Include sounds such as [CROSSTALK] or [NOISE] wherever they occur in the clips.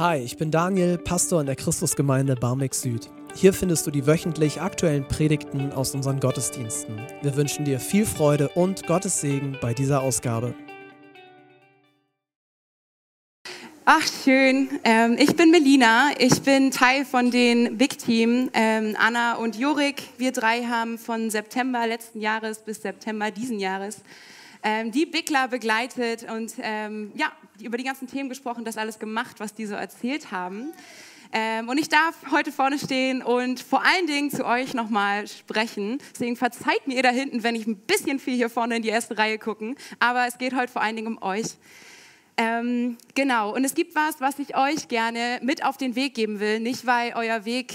Hi, ich bin Daniel, Pastor in der Christusgemeinde Barmbek Süd. Hier findest du die wöchentlich aktuellen Predigten aus unseren Gottesdiensten. Wir wünschen dir viel Freude und Gottes Segen bei dieser Ausgabe. Ach, schön. Ähm, ich bin Melina. Ich bin Teil von den Big Team. Ähm, Anna und Jorik, wir drei haben von September letzten Jahres bis September diesen Jahres ähm, die Bigler begleitet und ähm, ja, über die ganzen Themen gesprochen, das alles gemacht, was die so erzählt haben. Ähm, und ich darf heute vorne stehen und vor allen Dingen zu euch nochmal sprechen. Deswegen verzeiht mir ihr da hinten, wenn ich ein bisschen viel hier vorne in die erste Reihe gucken. Aber es geht heute vor allen Dingen um euch. Ähm, genau, und es gibt was, was ich euch gerne mit auf den Weg geben will. Nicht, weil euer Weg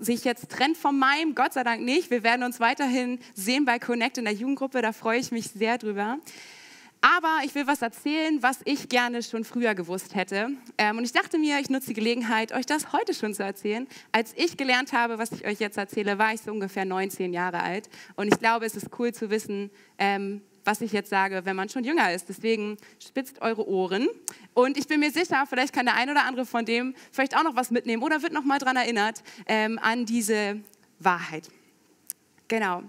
sich jetzt trennt von meinem, Gott sei Dank nicht. Wir werden uns weiterhin sehen bei Connect in der Jugendgruppe, da freue ich mich sehr drüber. Aber ich will was erzählen, was ich gerne schon früher gewusst hätte. Ähm, und ich dachte mir, ich nutze die Gelegenheit, euch das heute schon zu erzählen. Als ich gelernt habe, was ich euch jetzt erzähle, war ich so ungefähr 19 Jahre alt. Und ich glaube, es ist cool zu wissen, ähm, was ich jetzt sage, wenn man schon jünger ist. Deswegen spitzt eure Ohren. Und ich bin mir sicher, vielleicht kann der ein oder andere von dem vielleicht auch noch was mitnehmen oder wird noch mal daran erinnert ähm, an diese Wahrheit. Genau.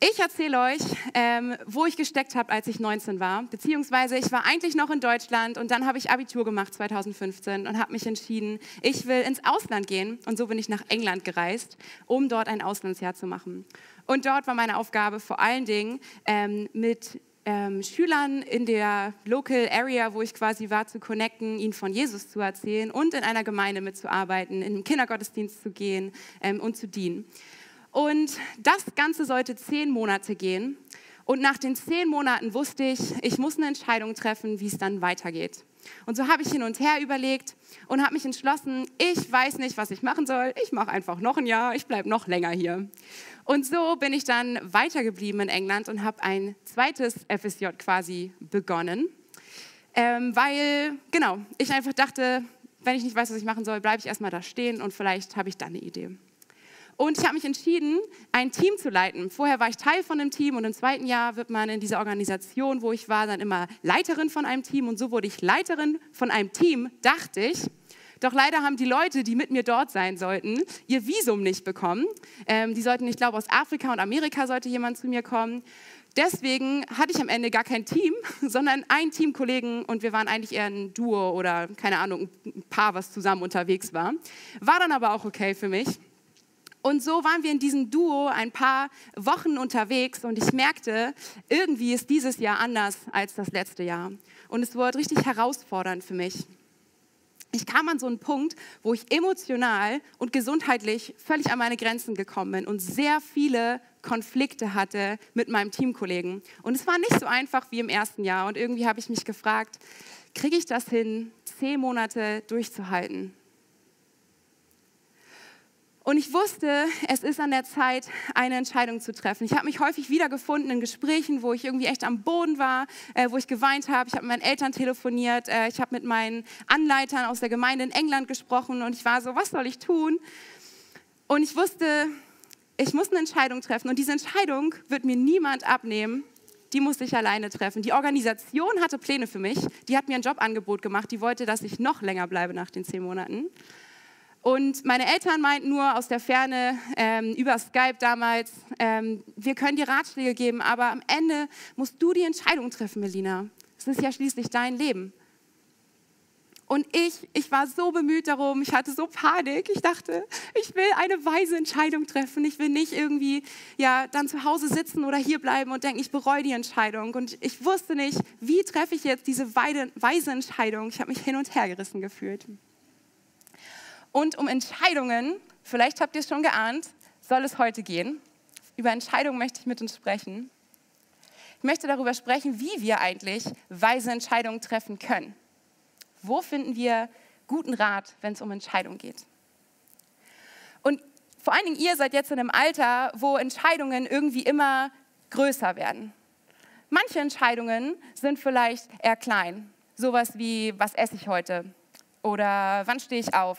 Ich erzähle euch, ähm, wo ich gesteckt habe, als ich 19 war. Beziehungsweise ich war eigentlich noch in Deutschland und dann habe ich Abitur gemacht 2015 und habe mich entschieden, ich will ins Ausland gehen. Und so bin ich nach England gereist, um dort ein Auslandsjahr zu machen. Und dort war meine Aufgabe vor allen Dingen ähm, mit ähm, Schülern in der Local Area, wo ich quasi war, zu connecten, ihnen von Jesus zu erzählen und in einer Gemeinde mitzuarbeiten, in den Kindergottesdienst zu gehen ähm, und zu dienen. Und das Ganze sollte zehn Monate gehen. Und nach den zehn Monaten wusste ich, ich muss eine Entscheidung treffen, wie es dann weitergeht. Und so habe ich hin und her überlegt und habe mich entschlossen, ich weiß nicht, was ich machen soll. Ich mache einfach noch ein Jahr, ich bleibe noch länger hier. Und so bin ich dann weitergeblieben in England und habe ein zweites FSJ quasi begonnen, ähm, weil, genau, ich einfach dachte, wenn ich nicht weiß, was ich machen soll, bleibe ich erstmal da stehen und vielleicht habe ich dann eine Idee. Und ich habe mich entschieden, ein Team zu leiten. Vorher war ich Teil von einem Team und im zweiten Jahr wird man in dieser Organisation, wo ich war, dann immer Leiterin von einem Team. Und so wurde ich Leiterin von einem Team, dachte ich. Doch leider haben die Leute, die mit mir dort sein sollten, ihr Visum nicht bekommen. Ähm, die sollten, ich glaube, aus Afrika und Amerika sollte jemand zu mir kommen. Deswegen hatte ich am Ende gar kein Team, [LAUGHS] sondern einen Teamkollegen und wir waren eigentlich eher ein Duo oder keine Ahnung, ein Paar, was zusammen unterwegs war. War dann aber auch okay für mich. Und so waren wir in diesem Duo ein paar Wochen unterwegs und ich merkte, irgendwie ist dieses Jahr anders als das letzte Jahr. Und es wurde richtig herausfordernd für mich. Ich kam an so einen Punkt, wo ich emotional und gesundheitlich völlig an meine Grenzen gekommen bin und sehr viele Konflikte hatte mit meinem Teamkollegen. Und es war nicht so einfach wie im ersten Jahr. Und irgendwie habe ich mich gefragt, kriege ich das hin, zehn Monate durchzuhalten? Und ich wusste, es ist an der Zeit, eine Entscheidung zu treffen. Ich habe mich häufig wiedergefunden in Gesprächen, wo ich irgendwie echt am Boden war, äh, wo ich geweint habe. Ich habe mit meinen Eltern telefoniert. Äh, ich habe mit meinen Anleitern aus der Gemeinde in England gesprochen. Und ich war so, was soll ich tun? Und ich wusste, ich muss eine Entscheidung treffen. Und diese Entscheidung wird mir niemand abnehmen. Die musste ich alleine treffen. Die Organisation hatte Pläne für mich. Die hat mir ein Jobangebot gemacht. Die wollte, dass ich noch länger bleibe nach den zehn Monaten. Und meine Eltern meinten nur aus der Ferne, ähm, über Skype damals, ähm, wir können dir Ratschläge geben, aber am Ende musst du die Entscheidung treffen, Melina. Es ist ja schließlich dein Leben. Und ich, ich war so bemüht darum, ich hatte so Panik. Ich dachte, ich will eine weise Entscheidung treffen. Ich will nicht irgendwie ja, dann zu Hause sitzen oder hier bleiben und denken, ich bereue die Entscheidung. Und ich wusste nicht, wie treffe ich jetzt diese weise Entscheidung. Ich habe mich hin und her gerissen gefühlt. Und um Entscheidungen, vielleicht habt ihr es schon geahnt, soll es heute gehen. Über Entscheidungen möchte ich mit uns sprechen. Ich möchte darüber sprechen, wie wir eigentlich weise Entscheidungen treffen können. Wo finden wir guten Rat, wenn es um Entscheidungen geht? Und vor allen Dingen ihr seid jetzt in einem Alter, wo Entscheidungen irgendwie immer größer werden. Manche Entscheidungen sind vielleicht eher klein. Sowas wie, was esse ich heute? Oder wann stehe ich auf?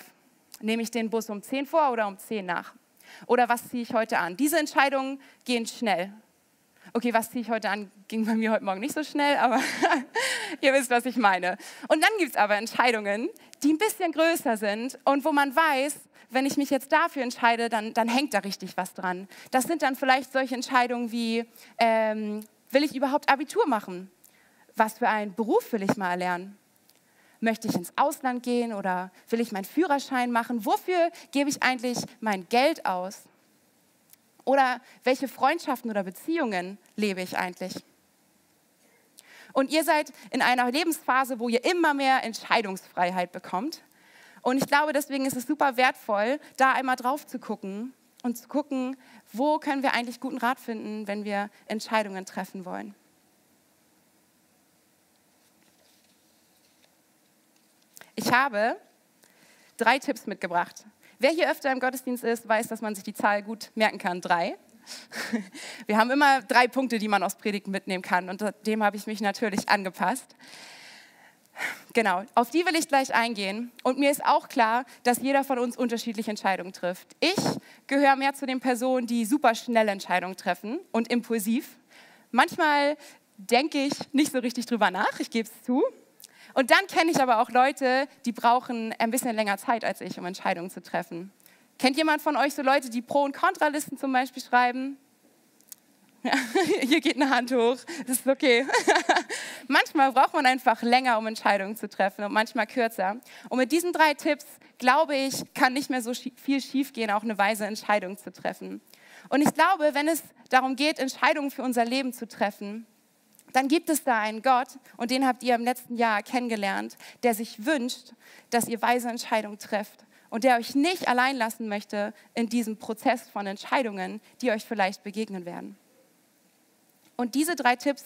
Nehme ich den Bus um 10 vor oder um 10 nach? Oder was ziehe ich heute an? Diese Entscheidungen gehen schnell. Okay, was ziehe ich heute an, ging bei mir heute Morgen nicht so schnell, aber [LAUGHS] ihr wisst, was ich meine. Und dann gibt es aber Entscheidungen, die ein bisschen größer sind und wo man weiß, wenn ich mich jetzt dafür entscheide, dann, dann hängt da richtig was dran. Das sind dann vielleicht solche Entscheidungen wie, ähm, will ich überhaupt Abitur machen? Was für einen Beruf will ich mal erlernen? Möchte ich ins Ausland gehen oder will ich meinen Führerschein machen? Wofür gebe ich eigentlich mein Geld aus? Oder welche Freundschaften oder Beziehungen lebe ich eigentlich? Und ihr seid in einer Lebensphase, wo ihr immer mehr Entscheidungsfreiheit bekommt. Und ich glaube, deswegen ist es super wertvoll, da einmal drauf zu gucken und zu gucken, wo können wir eigentlich guten Rat finden, wenn wir Entscheidungen treffen wollen. Ich habe drei Tipps mitgebracht. Wer hier öfter im Gottesdienst ist, weiß, dass man sich die Zahl gut merken kann. Drei. [LAUGHS] Wir haben immer drei Punkte, die man aus Predigten mitnehmen kann. Und dem habe ich mich natürlich angepasst. Genau, auf die will ich gleich eingehen. Und mir ist auch klar, dass jeder von uns unterschiedliche Entscheidungen trifft. Ich gehöre mehr zu den Personen, die super schnelle Entscheidungen treffen und impulsiv. Manchmal denke ich nicht so richtig drüber nach, ich gebe es zu. Und dann kenne ich aber auch Leute, die brauchen ein bisschen länger Zeit als ich, um Entscheidungen zu treffen. Kennt jemand von euch so Leute, die Pro- und Kontralisten zum Beispiel schreiben? Ja, [LAUGHS] hier geht eine Hand hoch, das ist okay. [LAUGHS] manchmal braucht man einfach länger, um Entscheidungen zu treffen und manchmal kürzer. Und mit diesen drei Tipps, glaube ich, kann nicht mehr so viel schiefgehen, auch eine weise Entscheidung zu treffen. Und ich glaube, wenn es darum geht, Entscheidungen für unser Leben zu treffen, dann gibt es da einen Gott, und den habt ihr im letzten Jahr kennengelernt, der sich wünscht, dass ihr weise Entscheidungen trefft und der euch nicht allein lassen möchte in diesem Prozess von Entscheidungen, die euch vielleicht begegnen werden. Und diese drei Tipps,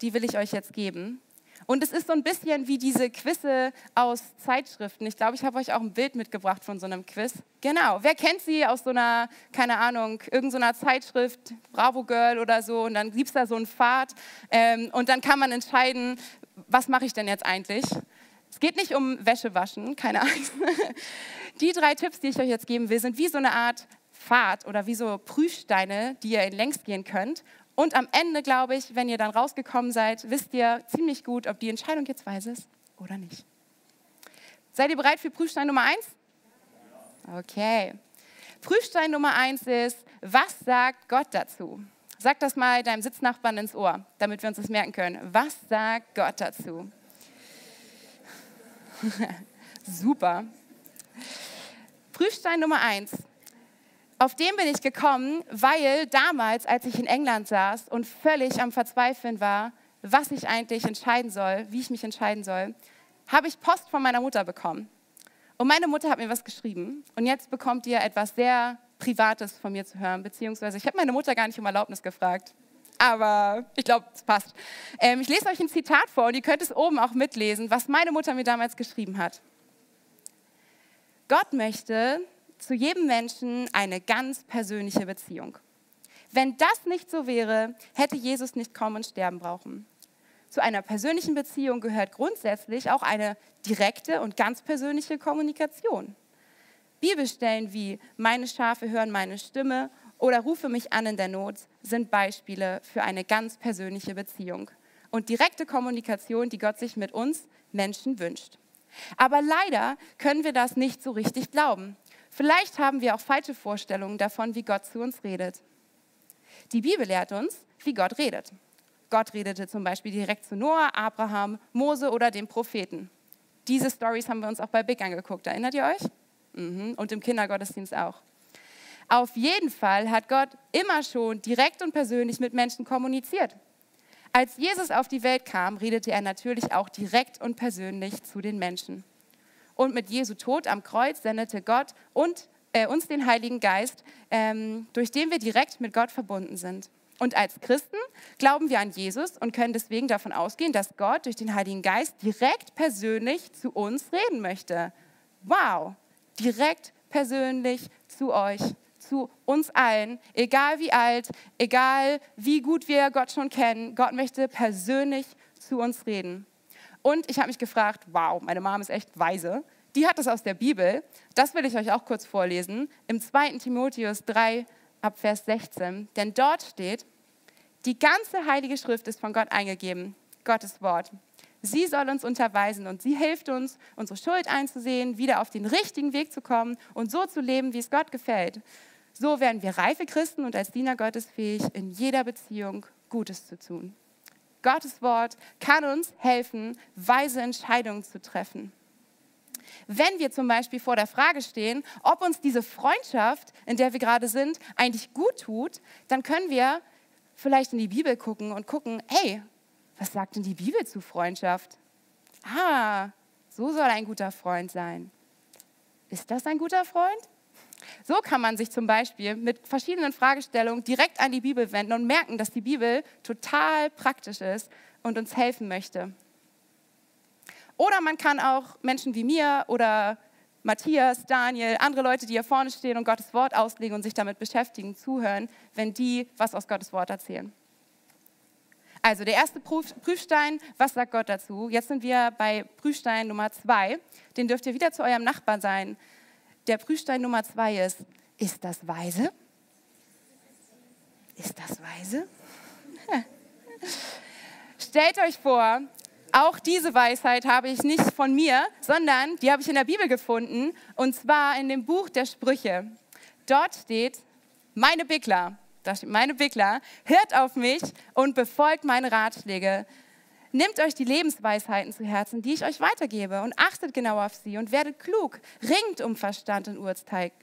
die will ich euch jetzt geben. Und es ist so ein bisschen wie diese Quizze aus Zeitschriften. Ich glaube, ich habe euch auch ein Bild mitgebracht von so einem Quiz. Genau. Wer kennt sie aus so einer, keine Ahnung, irgendeiner Zeitschrift, Bravo Girl oder so? Und dann gibt es da so einen Pfad. Ähm, und dann kann man entscheiden, was mache ich denn jetzt eigentlich? Es geht nicht um Wäsche waschen, keine Angst. [LAUGHS] Die drei Tipps, die ich euch jetzt geben will, sind wie so eine Art Pfad oder wie so Prüfsteine, die ihr in längs gehen könnt. Und am Ende, glaube ich, wenn ihr dann rausgekommen seid, wisst ihr ziemlich gut, ob die Entscheidung jetzt weise ist oder nicht. Seid ihr bereit für Prüfstein Nummer eins? Okay. Prüfstein Nummer eins ist, was sagt Gott dazu? Sag das mal deinem Sitznachbarn ins Ohr, damit wir uns das merken können. Was sagt Gott dazu? [LAUGHS] Super. Prüfstein Nummer eins auf den bin ich gekommen, weil damals, als ich in England saß und völlig am Verzweifeln war, was ich eigentlich entscheiden soll, wie ich mich entscheiden soll, habe ich Post von meiner Mutter bekommen. Und meine Mutter hat mir was geschrieben. Und jetzt bekommt ihr etwas sehr Privates von mir zu hören. Beziehungsweise, ich habe meine Mutter gar nicht um Erlaubnis gefragt. Aber ich glaube, es passt. Ähm, ich lese euch ein Zitat vor und ihr könnt es oben auch mitlesen, was meine Mutter mir damals geschrieben hat. Gott möchte, zu jedem Menschen eine ganz persönliche Beziehung. Wenn das nicht so wäre, hätte Jesus nicht kommen und sterben brauchen. Zu einer persönlichen Beziehung gehört grundsätzlich auch eine direkte und ganz persönliche Kommunikation. Bibelstellen wie Meine Schafe hören meine Stimme oder Rufe mich an in der Not sind Beispiele für eine ganz persönliche Beziehung und direkte Kommunikation, die Gott sich mit uns Menschen wünscht. Aber leider können wir das nicht so richtig glauben. Vielleicht haben wir auch falsche Vorstellungen davon, wie Gott zu uns redet. Die Bibel lehrt uns, wie Gott redet. Gott redete zum Beispiel direkt zu Noah, Abraham, Mose oder den Propheten. Diese Stories haben wir uns auch bei Big angeguckt. Erinnert ihr euch? Mhm. Und im Kindergottesdienst auch. Auf jeden Fall hat Gott immer schon direkt und persönlich mit Menschen kommuniziert. Als Jesus auf die Welt kam, redete er natürlich auch direkt und persönlich zu den Menschen. Und mit Jesu Tod am Kreuz sendete Gott und, äh, uns den Heiligen Geist, ähm, durch den wir direkt mit Gott verbunden sind. Und als Christen glauben wir an Jesus und können deswegen davon ausgehen, dass Gott durch den Heiligen Geist direkt persönlich zu uns reden möchte. Wow, direkt persönlich zu euch, zu uns allen, egal wie alt, egal wie gut wir Gott schon kennen. Gott möchte persönlich zu uns reden. Und ich habe mich gefragt, wow, meine Mom ist echt weise. Die hat das aus der Bibel. Das will ich euch auch kurz vorlesen. Im 2. Timotheus 3 ab Vers 16. Denn dort steht, Die ganze Heilige Schrift ist von Gott eingegeben, Gottes Wort. Sie soll uns unterweisen und sie hilft uns, unsere Schuld einzusehen, wieder auf den richtigen Weg zu kommen und so zu leben, wie es Gott gefällt. So werden wir reife Christen und als Diener Gottes fähig, in jeder Beziehung Gutes zu tun. Gottes Wort kann uns helfen, weise Entscheidungen zu treffen. Wenn wir zum Beispiel vor der Frage stehen, ob uns diese Freundschaft, in der wir gerade sind, eigentlich gut tut, dann können wir vielleicht in die Bibel gucken und gucken, hey, was sagt denn die Bibel zu Freundschaft? Ah, so soll ein guter Freund sein. Ist das ein guter Freund? So kann man sich zum Beispiel mit verschiedenen Fragestellungen direkt an die Bibel wenden und merken, dass die Bibel total praktisch ist und uns helfen möchte. Oder man kann auch Menschen wie mir oder Matthias, Daniel, andere Leute, die hier vorne stehen und Gottes Wort auslegen und sich damit beschäftigen, zuhören, wenn die was aus Gottes Wort erzählen. Also der erste Prüfstein, was sagt Gott dazu? Jetzt sind wir bei Prüfstein Nummer zwei. Den dürft ihr wieder zu eurem Nachbar sein. Der Prüfstein Nummer zwei ist, ist das weise? Ist das weise? [LAUGHS] Stellt euch vor, auch diese Weisheit habe ich nicht von mir, sondern die habe ich in der Bibel gefunden und zwar in dem Buch der Sprüche. Dort steht, meine Bickler, meine Bickler, hört auf mich und befolgt meine Ratschläge. Nehmt euch die Lebensweisheiten zu Herzen, die ich euch weitergebe und achtet genau auf sie und werdet klug. Ringt um Verstand und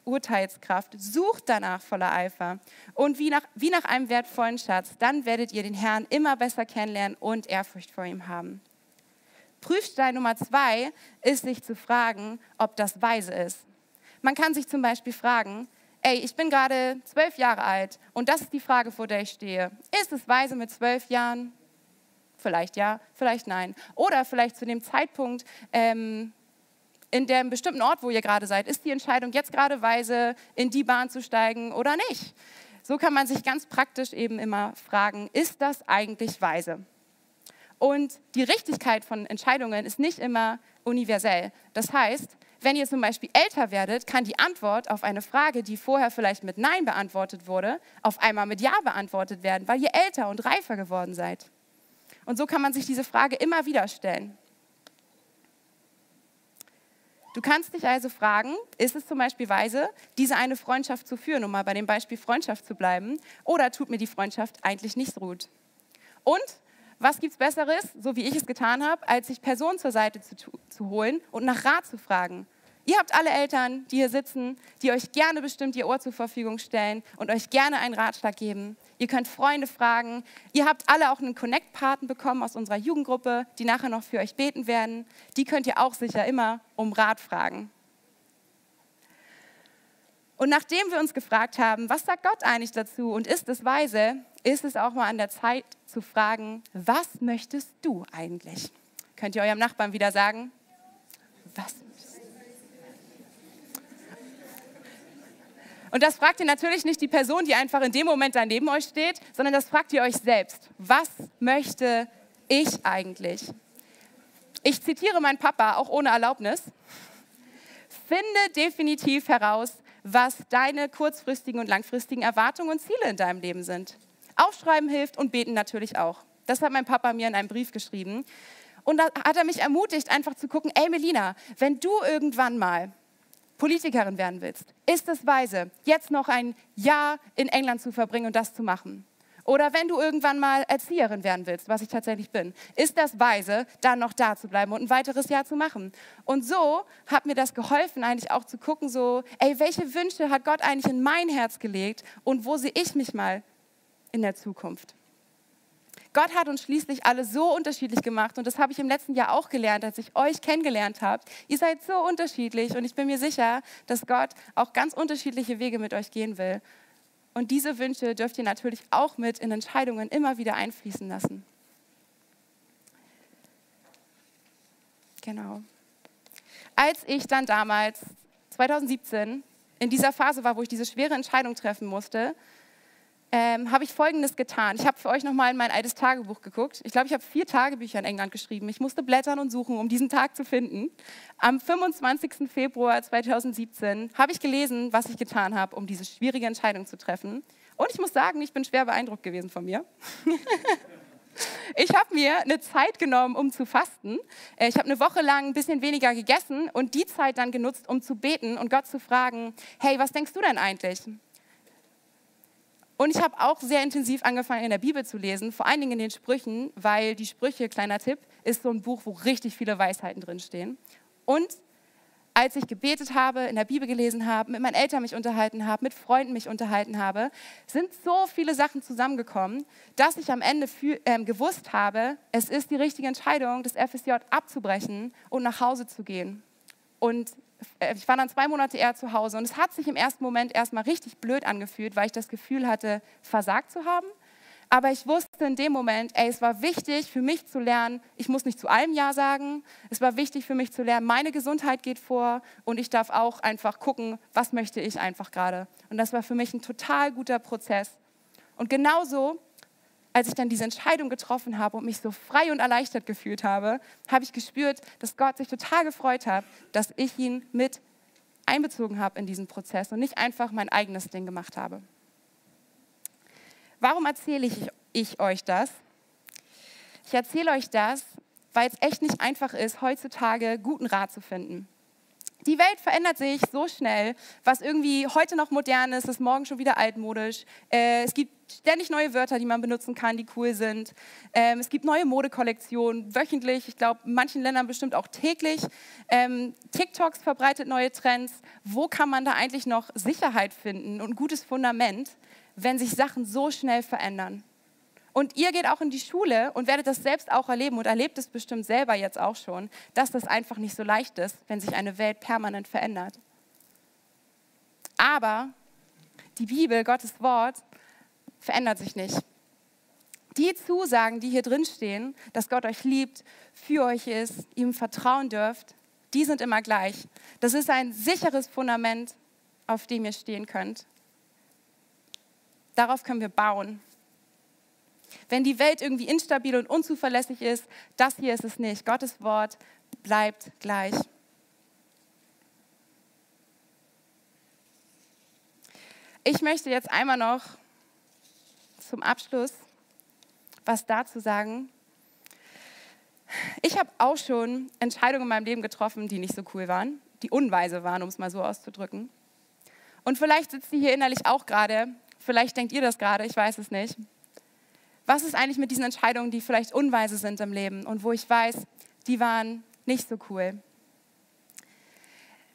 Urteilskraft, sucht danach voller Eifer und wie nach, wie nach einem wertvollen Schatz, dann werdet ihr den Herrn immer besser kennenlernen und Ehrfurcht vor ihm haben. Prüfstein Nummer zwei ist, sich zu fragen, ob das weise ist. Man kann sich zum Beispiel fragen, ey, ich bin gerade zwölf Jahre alt und das ist die Frage, vor der ich stehe. Ist es weise mit zwölf Jahren? Vielleicht ja, vielleicht nein. Oder vielleicht zu dem Zeitpunkt, ähm, in dem bestimmten Ort, wo ihr gerade seid, ist die Entscheidung jetzt gerade weise, in die Bahn zu steigen oder nicht? So kann man sich ganz praktisch eben immer fragen, ist das eigentlich weise? Und die Richtigkeit von Entscheidungen ist nicht immer universell. Das heißt, wenn ihr zum Beispiel älter werdet, kann die Antwort auf eine Frage, die vorher vielleicht mit Nein beantwortet wurde, auf einmal mit Ja beantwortet werden, weil ihr älter und reifer geworden seid. Und so kann man sich diese Frage immer wieder stellen. Du kannst dich also fragen, ist es zum Beispiel weise, diese eine Freundschaft zu führen, um mal bei dem Beispiel Freundschaft zu bleiben, oder tut mir die Freundschaft eigentlich nicht gut? Und was gibt es Besseres, so wie ich es getan habe, als sich Personen zur Seite zu, zu holen und nach Rat zu fragen? Ihr habt alle Eltern, die hier sitzen, die euch gerne bestimmt ihr Ohr zur Verfügung stellen und euch gerne einen Ratschlag geben. Ihr könnt Freunde fragen. Ihr habt alle auch einen Connect-Paten bekommen aus unserer Jugendgruppe, die nachher noch für euch beten werden. Die könnt ihr auch sicher immer um Rat fragen. Und nachdem wir uns gefragt haben, was sagt Gott eigentlich dazu und ist es weise, ist es auch mal an der Zeit zu fragen, was möchtest du eigentlich? Könnt ihr eurem Nachbarn wieder sagen? Was Und das fragt ihr natürlich nicht die Person, die einfach in dem Moment da neben euch steht, sondern das fragt ihr euch selbst. Was möchte ich eigentlich? Ich zitiere meinen Papa, auch ohne Erlaubnis. Finde definitiv heraus, was deine kurzfristigen und langfristigen Erwartungen und Ziele in deinem Leben sind. Aufschreiben hilft und beten natürlich auch. Das hat mein Papa mir in einem Brief geschrieben. Und da hat er mich ermutigt, einfach zu gucken, ey Melina, wenn du irgendwann mal Politikerin werden willst, ist es weise, jetzt noch ein Jahr in England zu verbringen und das zu machen? Oder wenn du irgendwann mal Erzieherin werden willst, was ich tatsächlich bin, ist das weise, dann noch da zu bleiben und ein weiteres Jahr zu machen? Und so hat mir das geholfen, eigentlich auch zu gucken, so, ey, welche Wünsche hat Gott eigentlich in mein Herz gelegt und wo sehe ich mich mal in der Zukunft? Gott hat uns schließlich alle so unterschiedlich gemacht und das habe ich im letzten Jahr auch gelernt, als ich euch kennengelernt habe. Ihr seid so unterschiedlich und ich bin mir sicher, dass Gott auch ganz unterschiedliche Wege mit euch gehen will. Und diese Wünsche dürft ihr natürlich auch mit in Entscheidungen immer wieder einfließen lassen. Genau. Als ich dann damals, 2017, in dieser Phase war, wo ich diese schwere Entscheidung treffen musste, ähm, habe ich Folgendes getan. Ich habe für euch nochmal in mein altes Tagebuch geguckt. Ich glaube, ich habe vier Tagebücher in England geschrieben. Ich musste blättern und suchen, um diesen Tag zu finden. Am 25. Februar 2017 habe ich gelesen, was ich getan habe, um diese schwierige Entscheidung zu treffen. Und ich muss sagen, ich bin schwer beeindruckt gewesen von mir. [LAUGHS] Ich habe mir eine Zeit genommen, um zu fasten. Äh, ich habe eine Woche lang ein bisschen weniger gegessen und die Zeit dann genutzt, um zu beten und Gott zu fragen, hey, was denkst du denn eigentlich? Und ich habe auch sehr intensiv angefangen, in der Bibel zu lesen, vor allen Dingen in den Sprüchen, weil die Sprüche, kleiner Tipp, ist so ein Buch, wo richtig viele Weisheiten drinstehen. Und als ich gebetet habe, in der Bibel gelesen habe, mit meinen Eltern mich unterhalten habe, mit Freunden mich unterhalten habe, sind so viele Sachen zusammengekommen, dass ich am Ende für, äh, gewusst habe, es ist die richtige Entscheidung, das FSJ abzubrechen und nach Hause zu gehen. Und ich war dann zwei Monate eher zu Hause und es hat sich im ersten Moment erstmal richtig blöd angefühlt, weil ich das Gefühl hatte, versagt zu haben aber ich wusste in dem Moment, ey, es war wichtig für mich zu lernen, ich muss nicht zu allem Ja sagen. Es war wichtig für mich zu lernen, meine Gesundheit geht vor und ich darf auch einfach gucken, was möchte ich einfach gerade. Und das war für mich ein total guter Prozess. Und genauso, als ich dann diese Entscheidung getroffen habe und mich so frei und erleichtert gefühlt habe, habe ich gespürt, dass Gott sich total gefreut hat, dass ich ihn mit einbezogen habe in diesen Prozess und nicht einfach mein eigenes Ding gemacht habe. Warum erzähle ich, ich euch das? Ich erzähle euch das, weil es echt nicht einfach ist, heutzutage guten Rat zu finden. Die Welt verändert sich so schnell, was irgendwie heute noch modern ist, ist morgen schon wieder altmodisch. Äh, es gibt ständig neue Wörter, die man benutzen kann, die cool sind. Ähm, es gibt neue Modekollektionen, wöchentlich, ich glaube, in manchen Ländern bestimmt auch täglich. Ähm, TikToks verbreitet neue Trends. Wo kann man da eigentlich noch Sicherheit finden und gutes Fundament? wenn sich Sachen so schnell verändern. Und ihr geht auch in die Schule und werdet das selbst auch erleben und erlebt es bestimmt selber jetzt auch schon, dass das einfach nicht so leicht ist, wenn sich eine Welt permanent verändert. Aber die Bibel, Gottes Wort, verändert sich nicht. Die Zusagen, die hier drin stehen, dass Gott euch liebt, für euch ist, ihm vertrauen dürft, die sind immer gleich. Das ist ein sicheres Fundament, auf dem ihr stehen könnt. Darauf können wir bauen. Wenn die Welt irgendwie instabil und unzuverlässig ist, das hier ist es nicht. Gottes Wort bleibt gleich. Ich möchte jetzt einmal noch zum Abschluss was dazu sagen. Ich habe auch schon Entscheidungen in meinem Leben getroffen, die nicht so cool waren, die unweise waren, um es mal so auszudrücken. Und vielleicht sitzt sie hier innerlich auch gerade Vielleicht denkt ihr das gerade, ich weiß es nicht. Was ist eigentlich mit diesen Entscheidungen, die vielleicht unweise sind im Leben und wo ich weiß, die waren nicht so cool?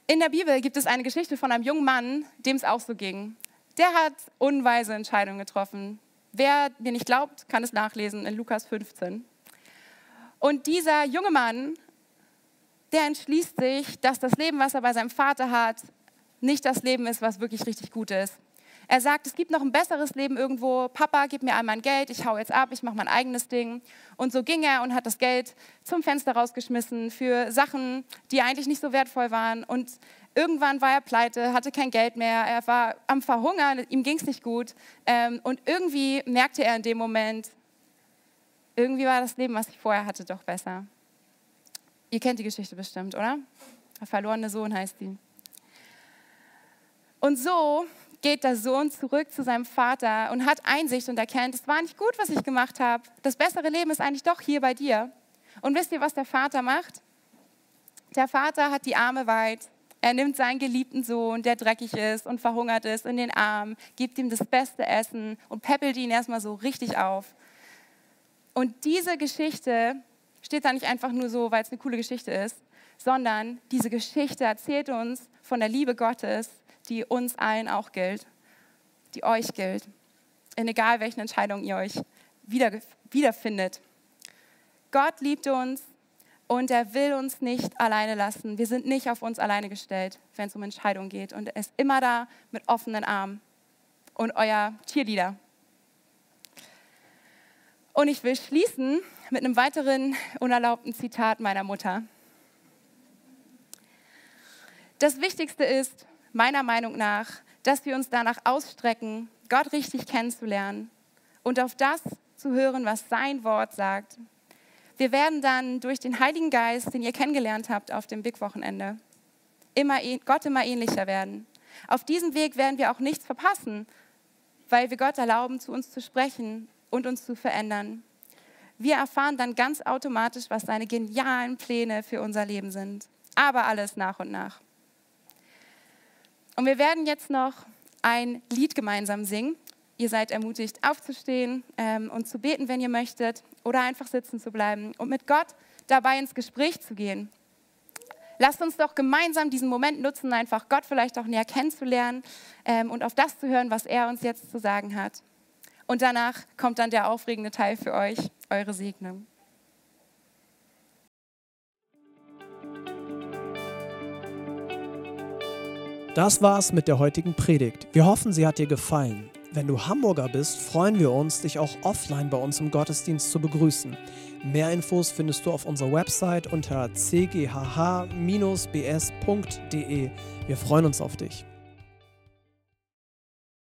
In der Bibel gibt es eine Geschichte von einem jungen Mann, dem es auch so ging. Der hat unweise Entscheidungen getroffen. Wer mir nicht glaubt, kann es nachlesen in Lukas 15. Und dieser junge Mann, der entschließt sich, dass das Leben, was er bei seinem Vater hat, nicht das Leben ist, was wirklich richtig gut ist. Er sagt, es gibt noch ein besseres Leben irgendwo. Papa, gib mir all mein Geld, ich hau jetzt ab, ich mache mein eigenes Ding. Und so ging er und hat das Geld zum Fenster rausgeschmissen für Sachen, die eigentlich nicht so wertvoll waren. Und irgendwann war er pleite, hatte kein Geld mehr, er war am Verhungern, ihm ging es nicht gut. Ähm, und irgendwie merkte er in dem Moment, irgendwie war das Leben, was ich vorher hatte, doch besser. Ihr kennt die Geschichte bestimmt, oder? Der verlorene Sohn heißt die. Und so geht der Sohn zurück zu seinem Vater und hat Einsicht und erkennt, es war nicht gut, was ich gemacht habe. Das bessere Leben ist eigentlich doch hier bei dir. Und wisst ihr, was der Vater macht? Der Vater hat die Arme weit. Er nimmt seinen geliebten Sohn, der dreckig ist und verhungert ist, in den Arm, gibt ihm das beste Essen und peppelt ihn erstmal so richtig auf. Und diese Geschichte steht da nicht einfach nur so, weil es eine coole Geschichte ist, sondern diese Geschichte erzählt uns von der Liebe Gottes die uns allen auch gilt, die euch gilt, in egal welchen Entscheidungen ihr euch wieder, wiederfindet. Gott liebt uns und er will uns nicht alleine lassen. Wir sind nicht auf uns alleine gestellt, wenn es um Entscheidungen geht. Und er ist immer da mit offenen Armen und euer Cheerleader. Und ich will schließen mit einem weiteren unerlaubten Zitat meiner Mutter. Das Wichtigste ist, meiner Meinung nach, dass wir uns danach ausstrecken, Gott richtig kennenzulernen und auf das zu hören, was sein Wort sagt. Wir werden dann durch den Heiligen Geist, den ihr kennengelernt habt auf dem Big-Wochenende, immer, Gott immer ähnlicher werden. Auf diesem Weg werden wir auch nichts verpassen, weil wir Gott erlauben, zu uns zu sprechen und uns zu verändern. Wir erfahren dann ganz automatisch, was seine genialen Pläne für unser Leben sind. Aber alles nach und nach. Und wir werden jetzt noch ein Lied gemeinsam singen. Ihr seid ermutigt, aufzustehen ähm, und zu beten, wenn ihr möchtet, oder einfach sitzen zu bleiben und mit Gott dabei ins Gespräch zu gehen. Lasst uns doch gemeinsam diesen Moment nutzen, einfach Gott vielleicht auch näher kennenzulernen ähm, und auf das zu hören, was er uns jetzt zu sagen hat. Und danach kommt dann der aufregende Teil für euch, eure Segnung. Das war's mit der heutigen Predigt. Wir hoffen, sie hat dir gefallen. Wenn du Hamburger bist, freuen wir uns, dich auch offline bei uns im Gottesdienst zu begrüßen. Mehr Infos findest du auf unserer Website unter cghh-bs.de. Wir freuen uns auf dich.